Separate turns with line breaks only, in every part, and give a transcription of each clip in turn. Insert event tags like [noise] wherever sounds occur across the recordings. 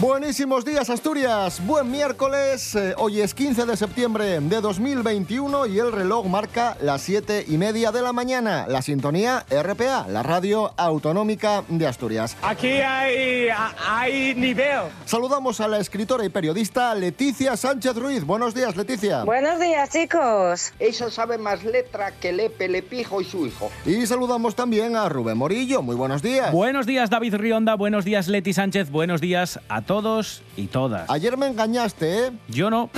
Buenísimos días Asturias, buen miércoles, eh, hoy es 15 de septiembre de 2021 y el reloj marca las 7 y media de la mañana, la sintonía RPA, la radio autonómica de Asturias.
Aquí hay, hay nivel.
Saludamos a la escritora y periodista Leticia Sánchez Ruiz, buenos días Leticia.
Buenos días chicos.
Ella sabe más letra que Lepe, Lepijo y su hijo.
Y saludamos también a Rubén Morillo, muy buenos días.
Buenos días David Rionda, buenos días Leti Sánchez, buenos días a todos y todas.
Ayer me engañaste, ¿eh?
Yo no.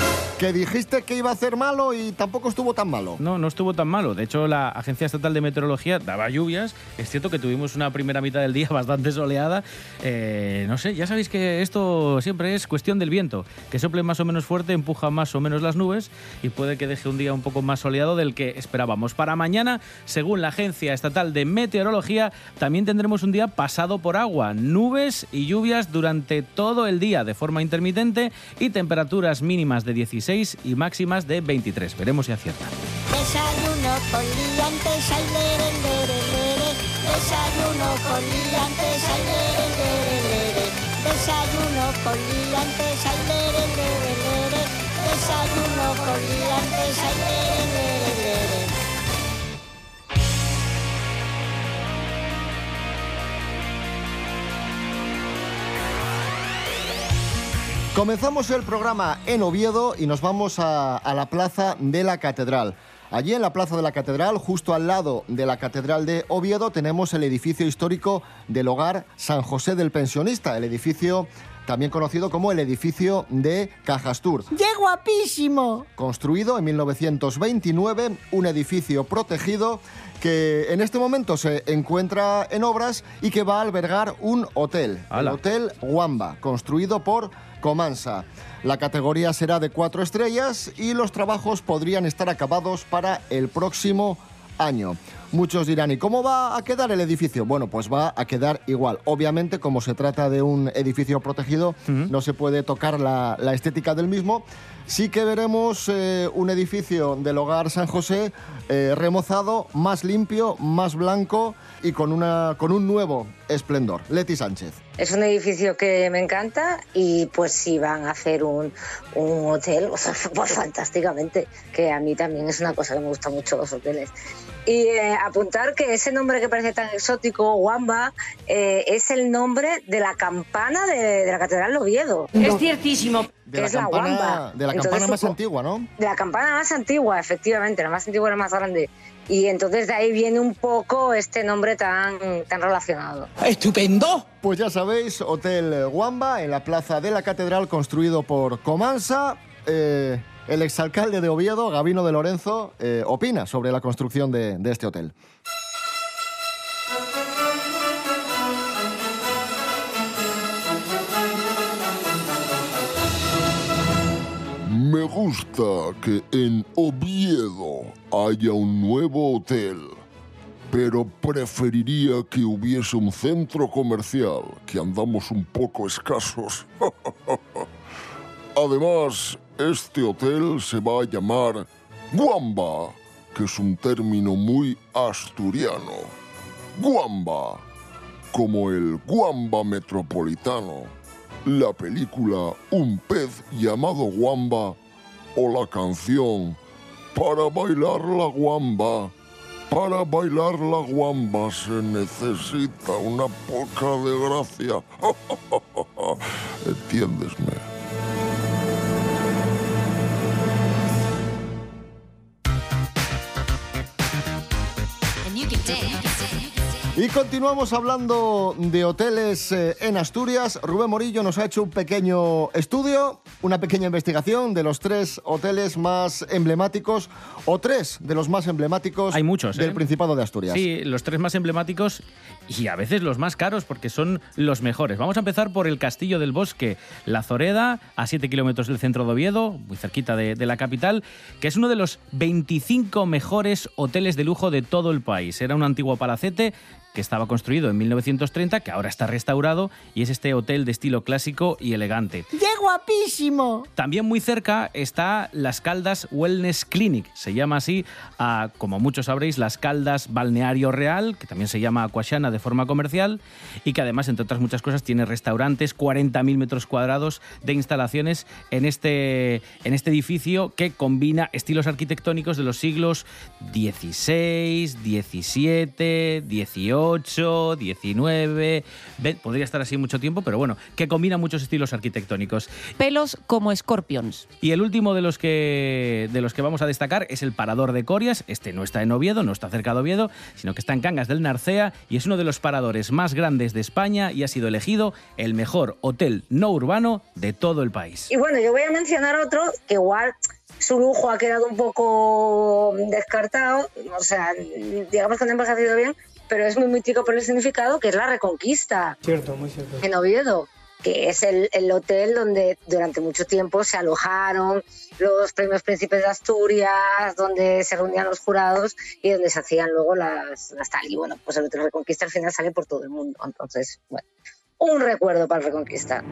Que dijiste que iba a hacer malo y tampoco estuvo tan malo.
No, no estuvo tan malo. De hecho, la Agencia Estatal de Meteorología daba lluvias. Es cierto que tuvimos una primera mitad del día [laughs] bastante soleada. Eh, no sé, ya sabéis que esto siempre es cuestión del viento. Que sople más o menos fuerte, empuja más o menos las nubes y puede que deje un día un poco más soleado del que esperábamos. Para mañana, según la Agencia Estatal de Meteorología, también tendremos un día pasado por agua. Nubes y lluvias durante todo el día de forma intermitente y temperaturas mínimas de 16 y máximas de 23. Veremos si acierta.
Desayuno con liantes, ay, lere, lere, lere. Desayuno con liantes, ay, lere, lere, lere. Desayuno con liantes, ay, lere, lere, lere. Desayuno con liantes, ay, lere,
Comenzamos el programa en Oviedo y nos vamos a, a, la plaza de la Catedral. Allí en la plaza de la Catedral, justo al lado de la Catedral de Oviedo, tenemos el edificio histórico del hogar San José del Pensionista, el edificio también conocido como el edificio de Cajastur.
¡Qué guapísimo!
Construido en 1929, un edificio protegido que en este momento se encuentra en obras y que va a albergar un hotel, el Hotel Wamba, construido por Comansa. La categoría será de cuatro estrellas y los trabajos podrían estar acabados para el próximo año. Muchos dirán, ¿y cómo va a quedar el edificio? Bueno, pues va a quedar igual. Obviamente, como se trata de un edificio protegido, uh -huh. no se puede tocar la, la, estética del mismo. Sí que veremos eh, un edificio del hogar San José eh, remozado, más limpio, más blanco y con, una, con un nuevo esplendor. Leti Sánchez.
Es un edificio que me encanta y pues si van a hacer un, un hotel, o sea, [laughs] pues fantásticamente, que a mí también es una cosa que me gusta mucho los hoteles. Y eh, apuntar que ese nombre que parece tan exótico, Wamba, eh, es el nombre de la campana de, de la Catedral de Oviedo.
Es ciertísimo.
De la,
es
campana,
la Wamba.
de la campana
Entonces,
más antigua, ¿no?
De la campana más antigua, efectivamente, la más antigua y la más grande. Y entonces de ahí viene un poco este nombre tan, tan relacionado.
¡Estupendo!
Pues ya sabéis, Hotel Wamba en la plaza de la Catedral, construido por Comansa. Eh, el exalcalde de Oviedo, Gabino de Lorenzo, eh, opina sobre la construcción de, de este hotel.
Que en Oviedo haya un nuevo hotel, pero preferiría que hubiese un centro comercial, que andamos un poco escasos. [laughs] Además, este hotel se va a llamar Guamba, que es un término muy asturiano. Guamba, como el Guamba Metropolitano, la película Un pez llamado Guamba o la canción Para bailar la guamba. Para bailar la guamba se necesita una poca de gracia. [laughs] Entiéndesme.
Y continuamos hablando de hoteles eh, en Asturias. Rubén Morillo nos ha hecho un pequeño estudio, una pequeña investigación de los tres hoteles más emblemáticos o tres de los más emblemáticos
Hay muchos,
del
¿eh?
Principado de Asturias.
Sí, los tres más emblemáticos y a veces los más caros porque son los mejores. Vamos a empezar por el Castillo del Bosque, La Zoreda, a 7 kilómetros del centro de Oviedo, muy cerquita de, de la capital, que es uno de los 25 mejores hoteles de lujo de todo el país. Era un antiguo palacete que estaba construido en 1930, que ahora está restaurado y es este hotel de estilo clásico y elegante.
¡Qué guapísimo!
También muy cerca está Las Caldas Wellness Clinic, se llama así, a, como muchos sabréis, Las Caldas Balneario Real, que también se llama Aquashana de forma comercial y que además, entre otras muchas cosas, tiene restaurantes, 40.000 metros cuadrados de instalaciones en este, en este edificio que combina estilos arquitectónicos de los siglos XVI, XVII, XVIII, XIX. Podría estar así mucho tiempo, pero bueno, que combina muchos estilos arquitectónicos.
Pelos como scorpions.
Y el último de los que de los que vamos a destacar es el Parador de Corias. Este no está en Oviedo, no está cerca de Oviedo, sino que está en Cangas del Narcea y es uno de los paradores más grandes de España y ha sido elegido el mejor hotel no urbano de todo el país.
Y bueno, yo voy a mencionar otro que igual su lujo ha quedado un poco descartado, o sea, digamos que no ha envejecido bien, pero es muy mítico por el significado, que es la Reconquista.
Cierto, muy cierto.
En Oviedo que es el, el, hotel donde durante mucho tiempo se alojaron los premios príncipes de Asturias, donde se reunían los jurados y donde se hacían luego las, las tal. Y bueno, pues el Hotel Reconquista al final sale por todo el mundo. Entonces, bueno, un recuerdo para el Reconquista.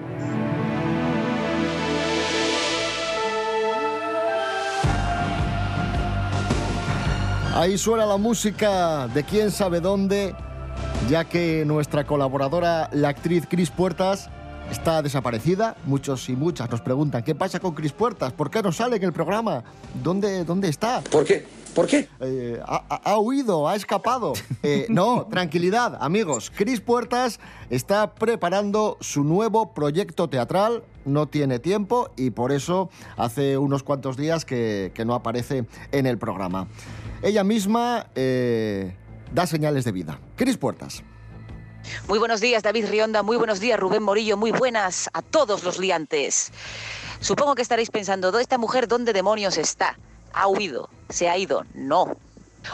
Ahí suena la música de quién sabe dónde, ya que nuestra colaboradora, la actriz Cris Puertas, está desaparecida. Muchos y muchas nos preguntan, ¿qué pasa con Cris Puertas? ¿Por qué no sale en el programa? ¿Dónde, dónde está?
¿Por qué? ¿Por qué?
Eh, ha, ha, huido, ha escapado. [laughs] Eh, no, tranquilidad, amigos. Cris Puertas está preparando su nuevo proyecto teatral. No tiene tiempo y por eso hace unos cuantos días que, que no aparece en el programa. Ella misma eh, da señales de vida. Cris Puertas.
Muy buenos días, David Rionda. Muy buenos días, Rubén Morillo. Muy buenas a todos los liantes. Supongo que estaréis pensando, ¿esta mujer dónde demonios está? ¿Ha huido? ¿Se ha ido? No.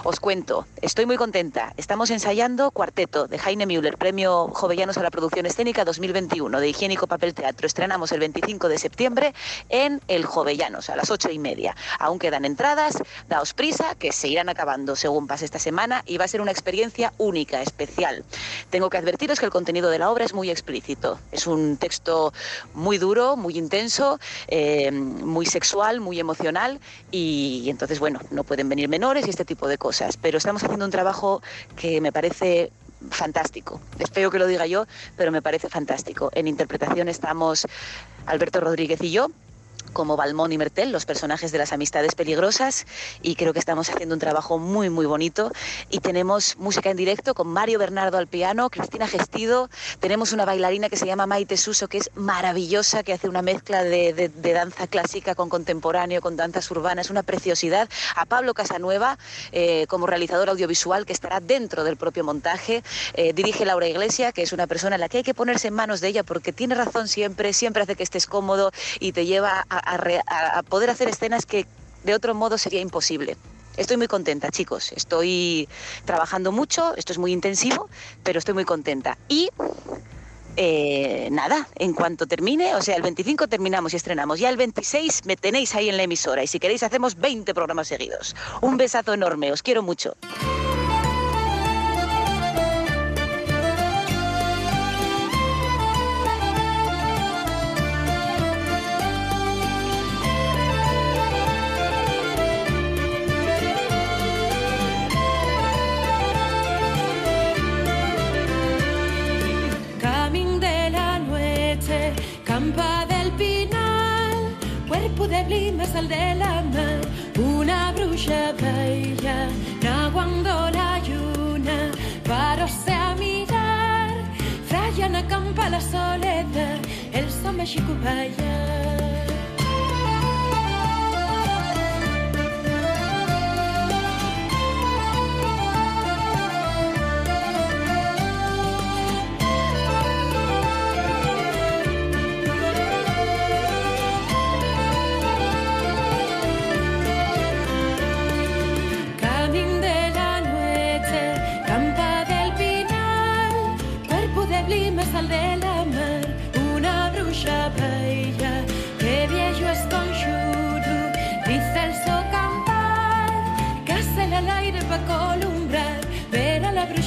Os cuento, estoy muy contenta. Estamos ensayando Cuarteto de Heine Müller, Premio Jovellanos a la Producción Escénica 2021 de Higiénico Papel Teatro. Estrenamos el 25 de septiembre en el Jovellanos a las ocho y media. Aún quedan entradas, daos prisa, que se irán acabando según pase esta semana y va a ser una experiencia única, especial. Tengo que advertiros que el contenido de la obra es muy explícito. Es un texto muy duro, muy intenso, eh, muy sexual, muy emocional y, y entonces, bueno, no pueden venir menores y este tipo de cosas, pero estamos haciendo un trabajo que me parece fantástico. Es feo que lo diga yo, pero me parece fantástico. En interpretación estamos Alberto Rodríguez y yo, como Balmón y Mertel, los personajes de las amistades peligrosas, y creo que estamos haciendo un trabajo muy, muy bonito. Y tenemos música en directo con Mario Bernardo al piano, Cristina Gestido, tenemos una bailarina que se llama Maite Suso, que es maravillosa, que hace una mezcla de, de, de danza clásica con contemporáneo, con danzas urbanas, una preciosidad. A Pablo Casanueva, eh, como realizador audiovisual, que estará dentro del propio montaje. Eh, dirige Laura Iglesia, que es una persona en la que hay que ponerse en manos de ella porque tiene razón siempre, siempre hace que estés cómodo y te lleva a, a, poder hacer escenas que de otro modo sería imposible. Estoy muy contenta, chicos. Estoy trabajando mucho, esto es muy intensivo, pero estoy muy contenta. Y eh, nada, en cuanto termine, o sea, el 25 terminamos y estrenamos. Ya el 26 me tenéis ahí en la emisora y si queréis hacemos 20 programas seguidos. Un besazo enorme, os quiero mucho.
Sal de la mar, una bruja bella, naguando la luna, paróse a mirar, fraya na campa la soledad, el son mexico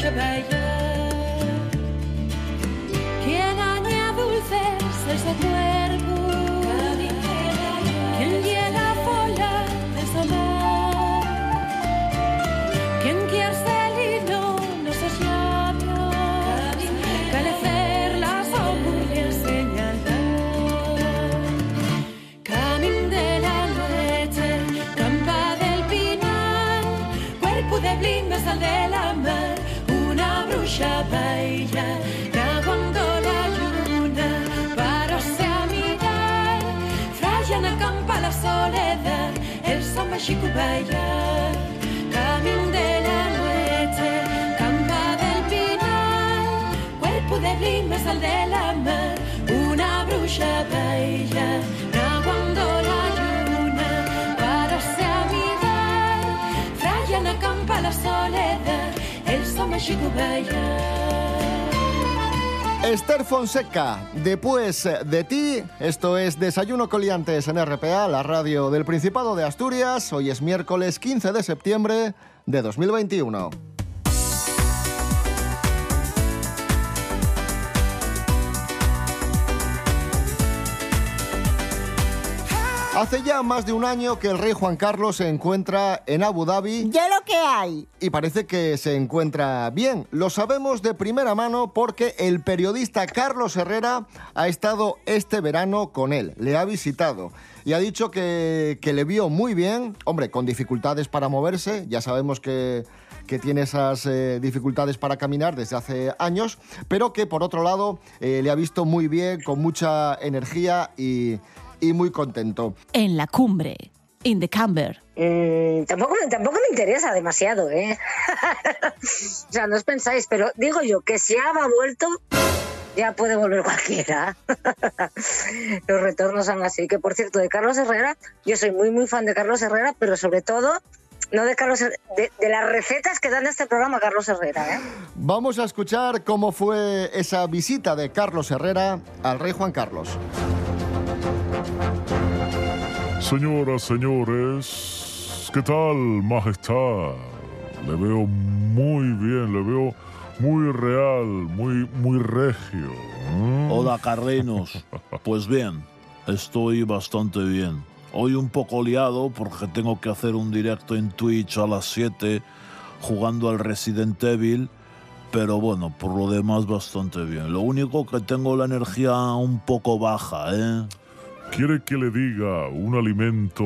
je veille. Quien añade dulces el secreto.
Esther Fonseca, después de ti, esto es Desayuno Coliantes en RPA, la radio del Principado de Asturias. Hoy es miércoles 15 de septiembre de 2021. Hace ya más de un año que el rey Juan Carlos se encuentra en Abu Dhabi.
Ya lo que hay.
Y parece que se encuentra bien. Lo sabemos de primera mano porque el periodista Carlos Herrera ha estado este verano con él. Le ha visitado y ha dicho que, que le vio muy bien. Hombre, con dificultades para moverse. Ya sabemos que que tiene esas eh, dificultades para caminar desde hace años, pero que por otro lado eh, le ha visto muy bien, con mucha energía y, y muy contento.
En la cumbre, in the camber.
Mm, tampoco, me- tampoco me interesa demasiado, ¿eh? [laughs] o sea, no os pensáis, pero digo yo que si Ava ha vuelto, ya puede volver cualquiera. [laughs] Los retornos son así. Que por cierto, de Carlos Herrera, yo soy muy, muy fan de Carlos Herrera, pero sobre todo, no de Carlos Her- de, de las recetas que dan este programa Carlos Herrera, ¿eh?
Vamos a escuchar cómo fue esa visita de Carlos Herrera al rey Juan Carlos.
Señoras, señores, ¿qué tal, majestad? Le veo muy bien, le veo muy real, muy, muy regio. ¿eh?
Hola, Carrenos. Pues bien, estoy bastante bien. Hoy un poco liado porque tengo que hacer un directo en Twitch a las 7 jugando al Resident Evil, pero bueno, por lo demás bastante bien. Lo único que tengo la energía un poco baja, ¿eh?
¿Quiere que le diga un alimento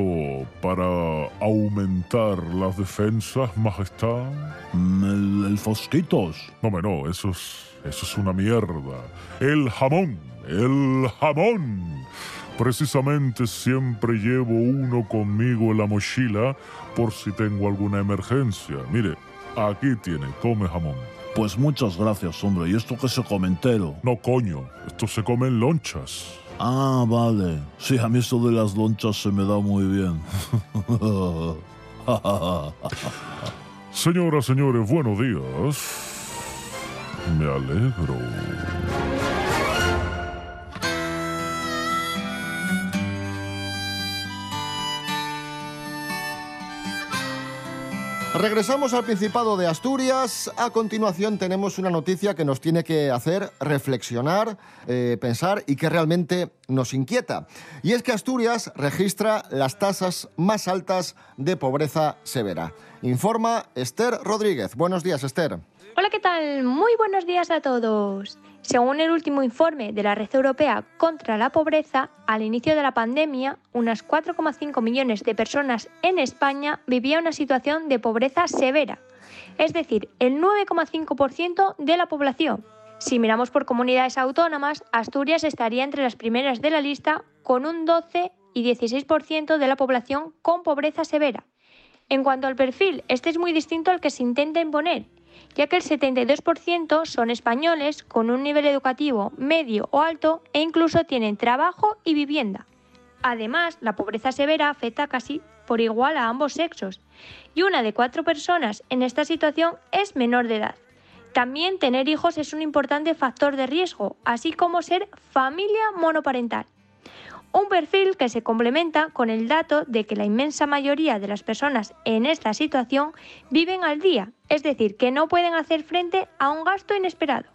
para aumentar las defensas, majestad?
Mm, ¿El, el Fosquitos?
No, no, eso es, eso es una mierda. El jamón, el jamón. Precisamente siempre llevo uno conmigo en la mochila por si tengo alguna emergencia. Mire, aquí tiene, tome jamón.
Pues muchas gracias, hombre. ¿Y esto qué se come entero?
No, coño, esto se come en lonchas.
Ah, vale. Sí, a mí esto de las lonchas se me da muy bien. [laughs]
Señoras, señores, buenos días. Me alegro.
Regresamos al Principado de Asturias. A continuación tenemos una noticia que nos tiene que hacer reflexionar, eh, pensar y que realmente nos inquieta. Y es que Asturias registra las tasas más altas de pobreza severa. Informa Esther Rodríguez. Buenos días, Esther.
Hola, ¿qué tal? Muy buenos días a todos. Según el último informe de la Red Europea contra la Pobreza, al inicio de la pandemia, unas 4,5 millones de personas en España vivían una situación de pobreza severa, es decir, el 9,5% de la población. Si miramos por comunidades autónomas, Asturias estaría entre las primeras de la lista con un 12 y 16% de la población con pobreza severa. En cuanto al perfil, este es muy distinto al que se intenta imponer, ya que el 72% son españoles con un nivel educativo medio o alto e incluso tienen trabajo y vivienda. Además, la pobreza severa afecta casi por igual a ambos sexos, y una de cuatro personas en esta situación es menor de edad. También tener hijos es un importante factor de riesgo, así como ser familia monoparental. Un perfil que se complementa con el dato de que la inmensa mayoría de las personas en esta situación viven al día, es decir, que no pueden hacer frente a un gasto inesperado.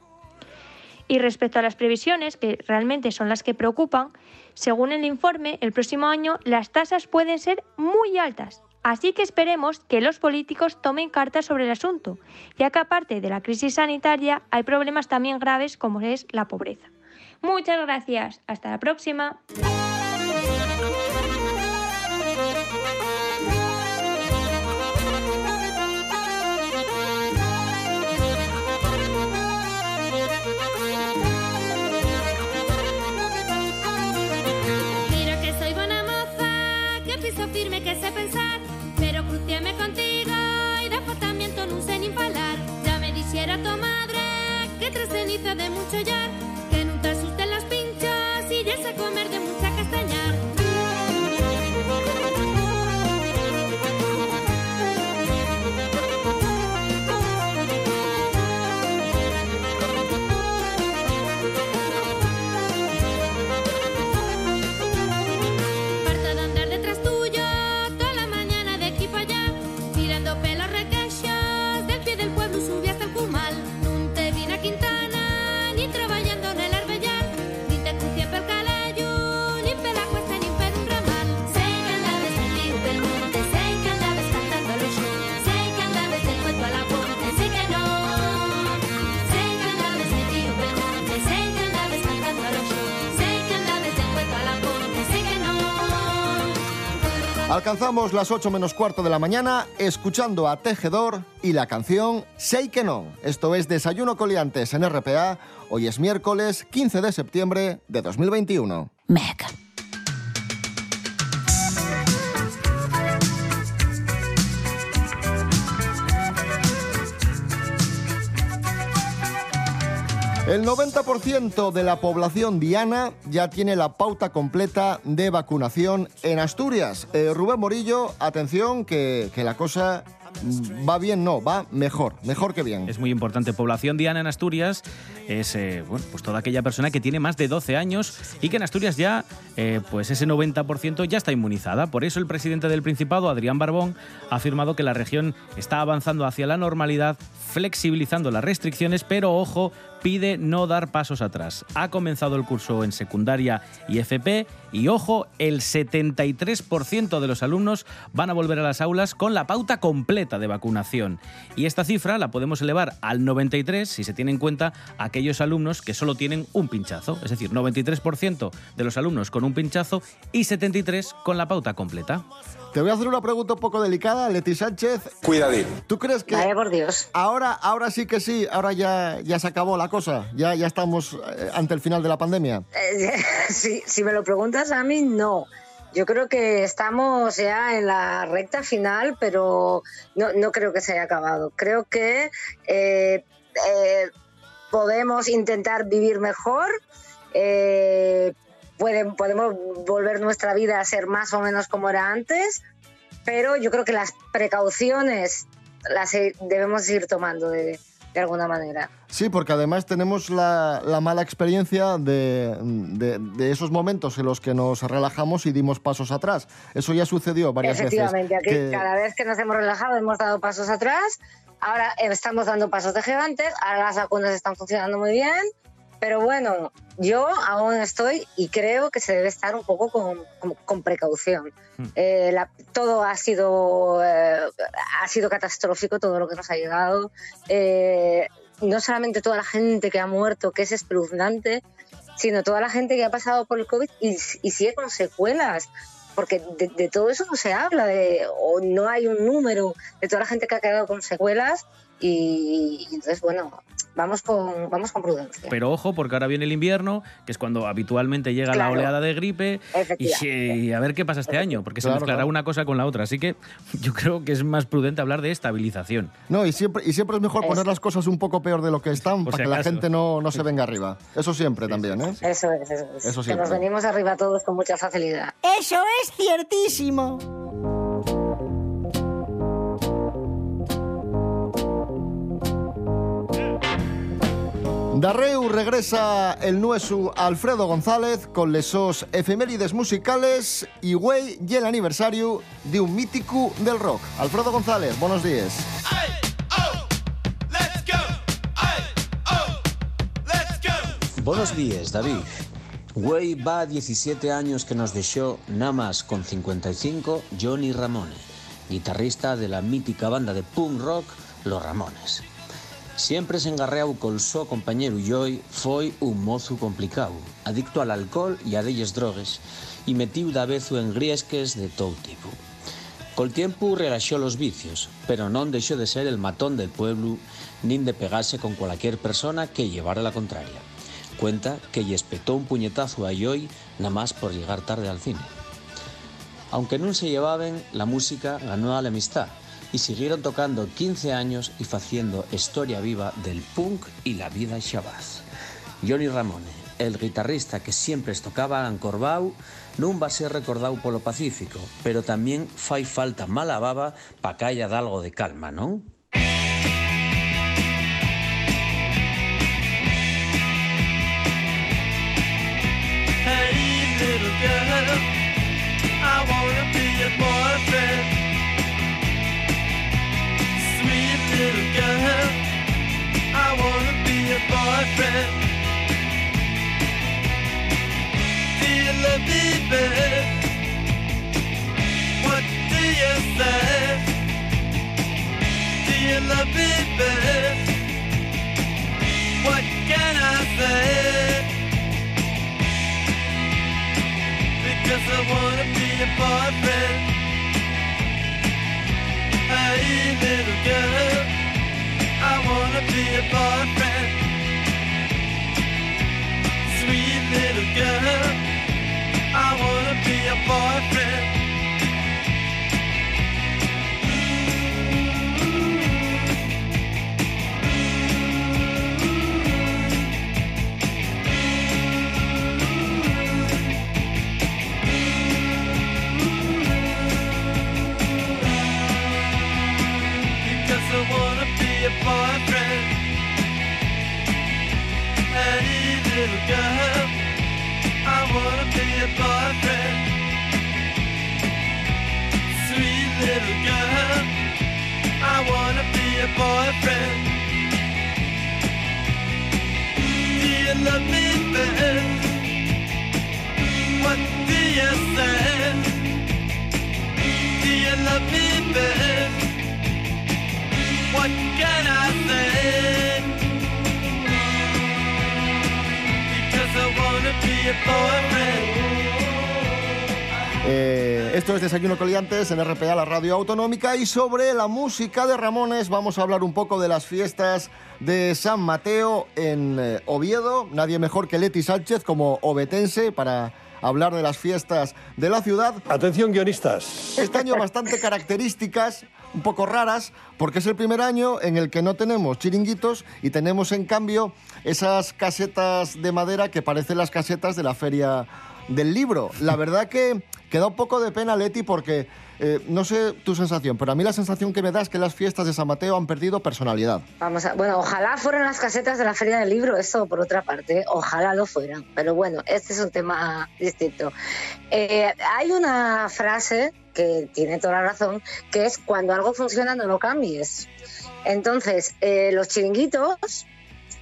Y respecto a las previsiones, que realmente son las que preocupan, según el informe, el próximo año las tasas pueden ser muy altas. Así que esperemos que los políticos tomen cartas sobre el asunto, ya que aparte de la crisis sanitaria hay problemas también graves como es la pobreza. Muchas gracias. Hasta la próxima.
De mucho llar,
Alcanzamos las 8 menos cuarto de la mañana escuchando a Tejedor y la canción Sei que no. Esto es Desayuno Coliantes en RPA. Hoy es miércoles 15 de septiembre de 2021.
Meg.
El 90% de la población diana ya tiene la pauta completa de vacunación en Asturias. Eh, Rubén Morillo, atención, que, que la cosa va bien, no, va mejor, mejor que bien.
Es muy importante. Población diana en Asturias es eh, bueno, pues toda aquella persona que tiene más de 12 años y que en Asturias ya eh, pues ese 90% ya está inmunizada. Por eso el presidente del Principado, Adrián Barbón, ha afirmado que la región está avanzando hacia la normalidad, flexibilizando las restricciones, pero ojo, pide no dar pasos atrás. Ha comenzado el curso en secundaria y FP y ojo, el 73% de los alumnos van a volver a las aulas con la pauta completa de vacunación. Y esta cifra la podemos elevar al 93 si se tiene en cuenta aquellos alumnos que solo tienen un pinchazo, es decir, 93% de los alumnos con un pinchazo y 73 con la pauta completa.
Te voy a hacer una pregunta un poco delicada, Leti Sánchez.
Cuidadín.
¿Tú crees que
Vaya por Dios.
ahora, ahora sí que sí, ahora ya, ya se acabó la cosa? ¿Ya, ya estamos eh, ante el final de la pandemia?
Eh, [laughs] si, si me lo preguntas a mí, no. Yo creo que estamos ya en la recta final, pero no, no creo que se haya acabado. Creo que eh, eh, podemos intentar vivir mejor, eh, pueden- podemos volver nuestra vida a ser más o menos como era antes, pero yo creo que las precauciones las debemos ir tomando de, de alguna manera.
Sí, porque además tenemos la, la mala experiencia de, de- de esos momentos en los que nos relajamos y dimos pasos atrás. Eso ya sucedió varias
Efectivamente,
veces.
aquí
que-
cada vez que nos hemos relajado hemos dado pasos atrás, ahora estamos dando pasos de gigantes, ahora las vacunas están funcionando muy bien, pero bueno, yo aún estoy y creo que se debe estar un poco con, con- con precaución. Eh, la- todo ha sido, eh, ha sido catastrófico, todo lo que nos ha llegado. Eh, no solamente toda la gente que ha muerto, que es espeluznante, sino toda la gente que ha pasado por el COVID y, y sigue con secuelas. Porque de, de todo eso no se habla, de, o no hay un número de toda la gente que ha quedado con secuelas. Y, y entonces, bueno, vamos con, vamos con prudencia.
Pero ojo, porque ahora viene el invierno, que es cuando habitualmente llega la
Claro.
oleada de gripe. Y,
Efectivamente.
y a ver qué pasa este año, porque se
Claro,
mezclará
claro.
una cosa con la otra. Así que yo creo que es más prudente hablar de estabilización.
No, y siempre, y siempre es mejor poner las cosas un poco peor de lo que están
Por
para
si
que la gente no, no se venga arriba. Eso siempre también, ¿eh?
Eso es, eso es.
Eso
que
siempre.
nos venimos arriba todos con mucha facilidad.
Eso es ciertísimo.
Darreu regresa el nuesu Alfredo González con lesos efemérides musicales y güey y el aniversario de un mítico del rock. Alfredo González, buenos días.
Buenos días, David. Güey va 17 años que nos dejó, nada más con 55, Johnny Ramone, guitarrista de la mítica banda de punk rock Los Ramones. Siempre se engarreau col so compañero Joy foi un mozo complicado, adicto al alcohol e a delles drogues, e metiu da vezu en griesques de todo tipo. Col tiempo relaxó los vicios, pero non deixó de ser el matón del pueblo nin de pegarse con cualquier persona que llevara la contraria. Cuenta que lle espetó un puñetazo a Joy nada más por llegar tarde al cine. Aunque no se llevaban, la música ganó a la amistad y siguieron tocando 15 años y haciendo historia viva del punk y la vida Shabazz. Johnny Ramone, el guitarrista que siempre tocaba encorvado, non va a ser recordado polo Pacífico, pero también fai falta mala baba pa que haya algo de calma, non?
Boyfriend. Me, babe? What do you say? Do you love me, babe? What can I say? Because I wanna be your boyfriend. Hey, little girl, I wanna be your boyfriend. Girl, I wanna be your boyfriend. Because little girl, wanna be your boyfriend. Sweet little girl, I wanna be your boyfriend. Do you love me, babe? What do you say? Do you love me, babe? What can I
Eh, esto es Desayuno Coliantes en RPA, la radio autonómica. Y sobre la música de Ramones, vamos a hablar un poco de las fiestas de San Mateo en eh, Oviedo. Nadie mejor que Leti Sánchez como obetense para hablar de las fiestas de la ciudad.
Atención, guionistas.
Este año bastante [laughs] características, un poco raras, porque es el primer año en el que no tenemos chiringuitos y tenemos en cambio esas casetas de madera que parecen las casetas de la feria del libro. La [laughs] verdad que queda un poco de pena, Leti, porque eh, no sé tu sensación, pero a mí la sensación que me da es que las fiestas de San Mateo han perdido personalidad.
Vamos a, bueno, ojalá fueran las casetas de la Feria del Libro, eso por otra parte, ojalá lo fueran. Pero bueno, este es un tema distinto. Eh, hay una frase que tiene toda la razón, que es cuando algo funciona no lo cambies. Entonces, eh, los chiringuitos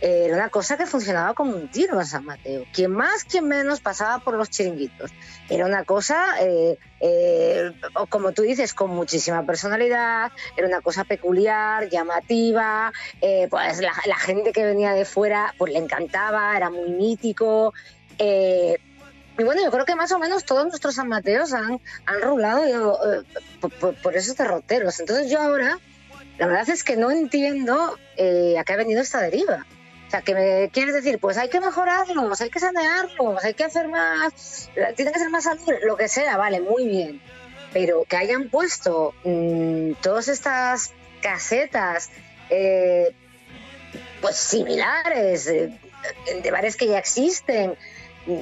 eh, era una cosa que funcionaba como un tiro en San Mateo. Quien más, quien menos pasaba por los chiringuitos. Era una cosa, eh, eh, como tú dices, con muchísima personalidad, era una cosa peculiar, llamativa, pues la, la gente que venía de fuera pues le encantaba, era muy mítico. Y bueno, yo creo que más o menos todos nuestros San Mateos han, han rulado eh, por, esos derroteros. Entonces yo ahora, la verdad es que no entiendo eh, a qué ha venido esta deriva. O sea, que me quieres decir, pues hay que mejorarlos, hay que sanearlos, hay que hacer más, tiene que ser más salubre, lo que sea, vale, muy bien. Pero que hayan puesto mm, todas estas casetas, eh, pues similares, eh, de bares que ya existen,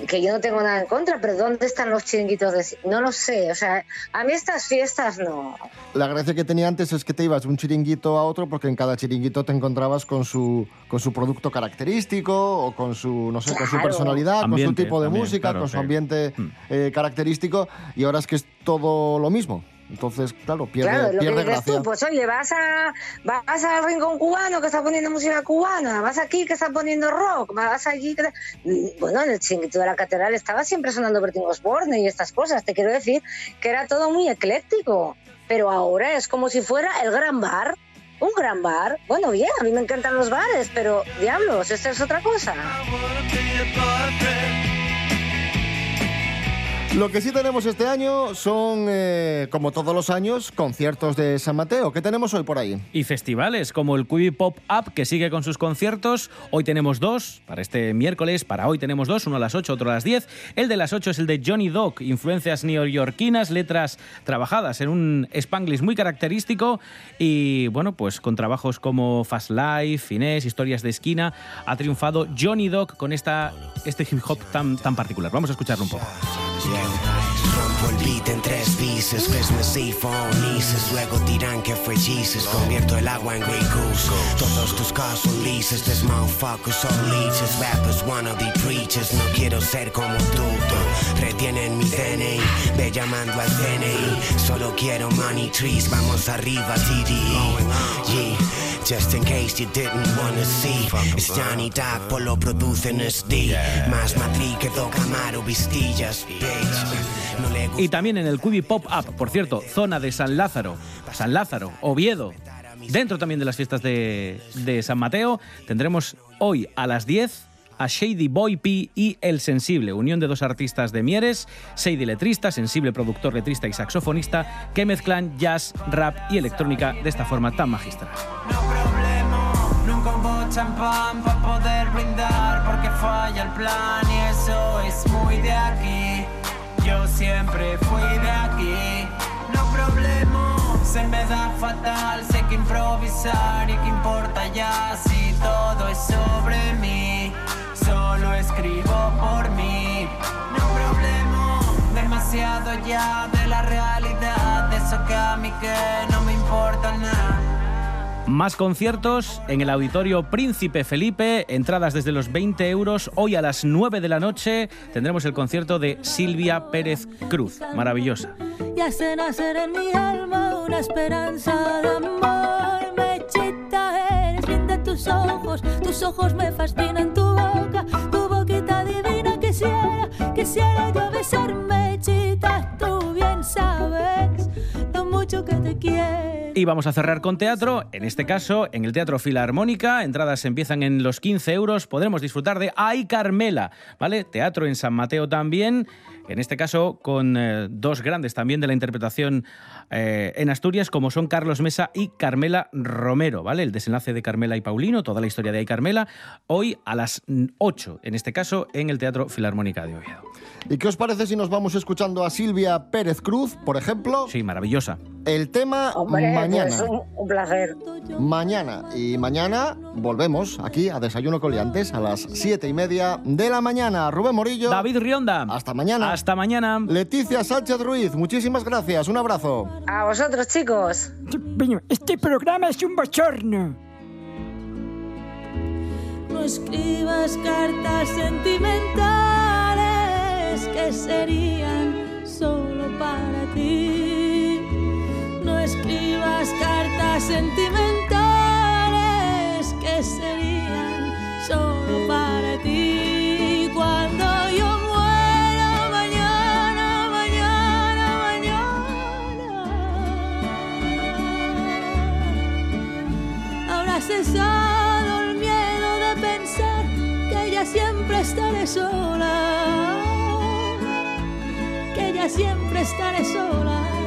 que yo no tengo nada en contra, pero ¿dónde están los chiringuitos de No lo sé, o sea, a mí estas fiestas no.
La gracia que tenía antes es que te ibas de un chiringuito a otro porque en cada chiringuito te encontrabas con su, con su producto característico o con su, no sé, con su
Claro.
personalidad, con
Ambiente
su tipo de
también,
música,
claro,
con su
sí.
ambiente eh, característico y ahora es que es todo lo mismo. Entonces, claro, pierde,
Claro, lo que
pierde
dices
gracia.
tú, pues oye, vas a vas al rincón cubano que está poniendo música cubana, vas aquí que está poniendo rock, vas allí que... Mm, Bueno, en el chinguito de la catedral estaba siempre sonando Bertín Osborne y estas cosas, te quiero decir que era todo muy ecléctico, pero ahora es como si fuera el gran bar, un gran bar. Bueno, bien, a mí me encantan los bares, pero diablos, esta es otra cosa.
Lo que sí tenemos este año son, eh, como todos los años, conciertos de San Mateo. ¿Qué tenemos hoy por ahí?
Y festivales como el Quibi Pop Up que sigue con sus conciertos. Hoy tenemos dos, para este miércoles, para hoy tenemos dos, uno a las 8, otro a las 10. El de las 8 es el de Johnny Dog, influencias neoyorquinas, letras trabajadas en un spanglish muy característico y bueno, pues con trabajos como Fast Life, Finesse, Historias de Esquina, ha triunfado Johnny Dog con esta, este hip hop tan, tan particular. Vamos a escucharlo un poco.
Rompo el beat en tres pieces, Christmas Eve nieces, luego dirán que fue Jesus, convierto el agua en Grey Goose. Todos tus casos lices, this motherfuckers son leeches, rappers wanna be preachers, no quiero ser como tú, tú. Retienen mi DNI, ve llamando al DNI, solo quiero money trees, vamos arriba TDE. Yeah. Just in case you didn't wanna see. It's Johnny Dog, por lo producen SD Más Madrid que do Camaro, Vistillas, bitch. No le
Y también en el Quibi Pop Up, por cierto, zona de San Lázaro, San Lázaro, Oviedo, dentro también de las fiestas de, de San Mateo, tendremos hoy a las 10 a Shady Boy P y El Sensible, unión de dos artistas de Mieres, Shady letrista, Sensible productor, letrista y saxofonista, que mezclan jazz, rap y electrónica de esta forma tan magistral.
Nunca hubo champán para poder brindar porque falla el plan y eso es muy de aquí. Yo siempre fui de aquí. No problema, se me da fatal, sé que improvisar y que importa ya si todo
Más conciertos en el Auditorio Príncipe Felipe, entradas desde los 20 euros. Hoy a las 9 de la noche tendremos el concierto de Silvia Pérez Cruz, maravillosa.
y hace nacer en mi alma una esperanza de amor. Mechita, eres linda tus ojos, tus ojos me fascinan tu boca, tu boquita divina. Quisiera, quisiera yo besar Mechita, tú bien sabes mucho que te quiero.
Y vamos a cerrar con teatro, en este caso en el Teatro Filarmónica. Entradas empiezan en los 15 euros. Podremos disfrutar de Ay Carmela, ¿vale? Teatro en San Mateo también. En este caso, con eh, dos grandes también de la interpretación eh, en Asturias, como son Carlos Mesa y Carmela Romero, ¿vale? El desenlace de Carmela y Paulino, toda la historia de Ay Carmela, hoy a las 8, en este caso, en el Teatro Filarmónica de Oviedo.
¿Y qué os parece si nos vamos escuchando a Silvia Pérez Cruz, por ejemplo?
Sí, maravillosa.
El tema
Hombre,
mañana.
pues un, un placer.
Mañana. Y mañana volvemos aquí a Desayuno Coliantes a las siete y media de la mañana. Rubén Morillo.
David Rionda.
Hasta mañana.
Hasta mañana.
Leticia Sánchez Ruiz, muchísimas gracias. Un abrazo.
A vosotros, chicos.
Este programa es un bochorno.
No escribas cartas sentimentales que serían solo para ti. Escribas cartas sentimentales que serían solo para ti. Cuando yo muera mañana, mañana, mañana, habrá cesado el miedo de pensar que ya siempre estaré sola, que ya siempre estaré sola.